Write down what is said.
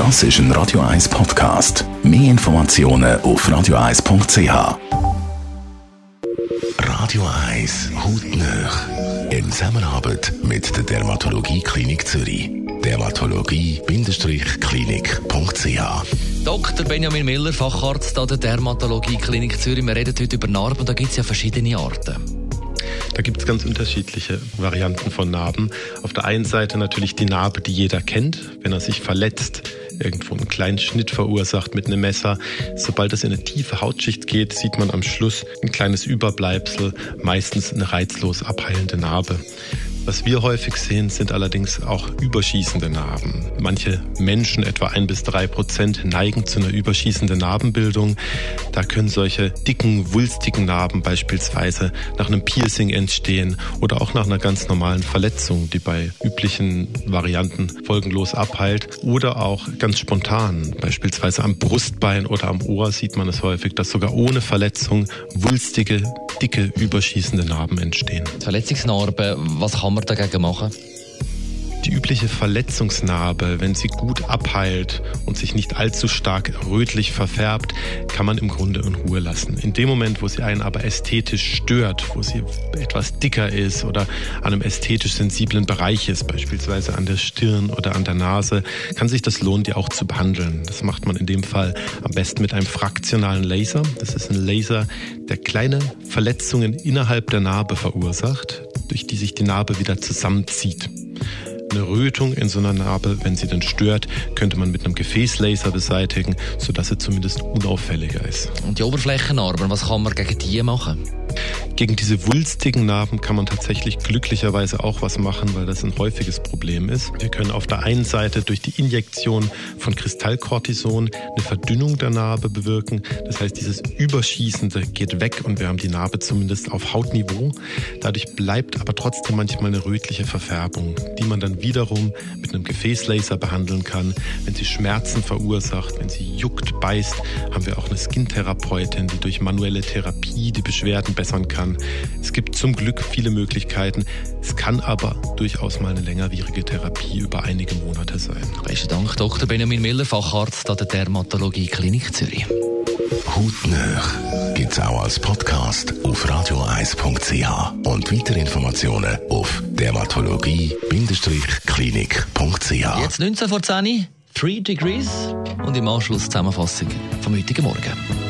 Das ist ein Radio 1 Podcast. Mehr Informationen auf radio1.ch. Radio 1 Hautnöch. In Zusammenarbeit mit der Dermatologie Klinik Zürich. Dermatologie-klinik.ch Dr. Benjamin Miller, Facharzt an der Dermatologie Klinik Zürich. Wir reden heute über Narben da gibt es ja verschiedene Arten. Da gibt es ganz unterschiedliche Varianten von Narben. Auf der einen Seite natürlich die Narbe, die jeder kennt, wenn er sich verletzt, irgendwo einen kleinen Schnitt verursacht mit einem Messer. Sobald es in eine tiefe Hautschicht geht, sieht man am Schluss ein kleines Überbleibsel, meistens eine reizlos abheilende Narbe. Was wir häufig sehen, sind allerdings auch überschießende Narben. Manche Menschen, etwa ein bis drei Prozent, neigen zu einer überschießenden Narbenbildung. Da können solche dicken, wulstigen Narben beispielsweise nach einem Piercing entstehen oder auch nach einer ganz normalen Verletzung, die bei üblichen Varianten folgenlos abheilt oder auch ganz spontan, beispielsweise am Brustbein oder am Ohr sieht man es häufig, dass sogar ohne Verletzung wulstige, dicke, überschießende Narben entstehen. Verletzungsnarben, was kann man dagegen machen? Die übliche Verletzungsnarbe, wenn sie gut abheilt und sich nicht allzu stark rötlich verfärbt, kann man im Grunde in Ruhe lassen. In dem Moment, wo sie einen aber ästhetisch stört, wo sie etwas dicker ist oder an einem ästhetisch sensiblen Bereich ist, beispielsweise an der Stirn oder an der Nase, kann sich das lohnen, die auch zu behandeln. Das macht man in dem Fall am besten mit einem fraktionalen Laser. Das ist ein Laser, der kleine Verletzungen innerhalb der Narbe verursacht, durch die sich die Narbe wieder zusammenzieht. Eine Rötung in so einer Narbe, wenn sie dann stört, könnte man mit einem Gefäßlaser beseitigen, sodass sie zumindest unauffälliger ist. Und die Oberflächennarben, was kann man gegen die machen? Gegen diese wulstigen Narben kann man tatsächlich glücklicherweise auch was machen, weil das ein häufiges Problem ist. Wir können auf der einen Seite durch die Injektion von Kristallkortison eine Verdünnung der Narbe bewirken. Das heißt, dieses Überschießende geht weg und wir haben die Narbe zumindest auf Hautniveau. Dadurch bleibt aber trotzdem manchmal eine rötliche Verfärbung, die man dann wiederum mit einem Gefäßlaser behandeln kann. Wenn sie Schmerzen verursacht, wenn sie juckt, beißt, haben wir auch eine Skin-Therapeutin, die durch manuelle Therapie die Beschwerden verbessern kann. Es gibt zum Glück viele Möglichkeiten. Es kann aber durchaus mal eine längerwierige Therapie über einige Monate sein. Besten Dank, Dr. Benjamin Miller, Facharzt an der Dermatologie Klinik Zürich. Hautnöch gibt es auch als Podcast auf radioeis.ch und weitere Informationen auf dermatologie-klinik.ch. Jetzt 19 vor 10 3 Degrees und im Anschluss Zusammenfassung vom heutigen Morgen.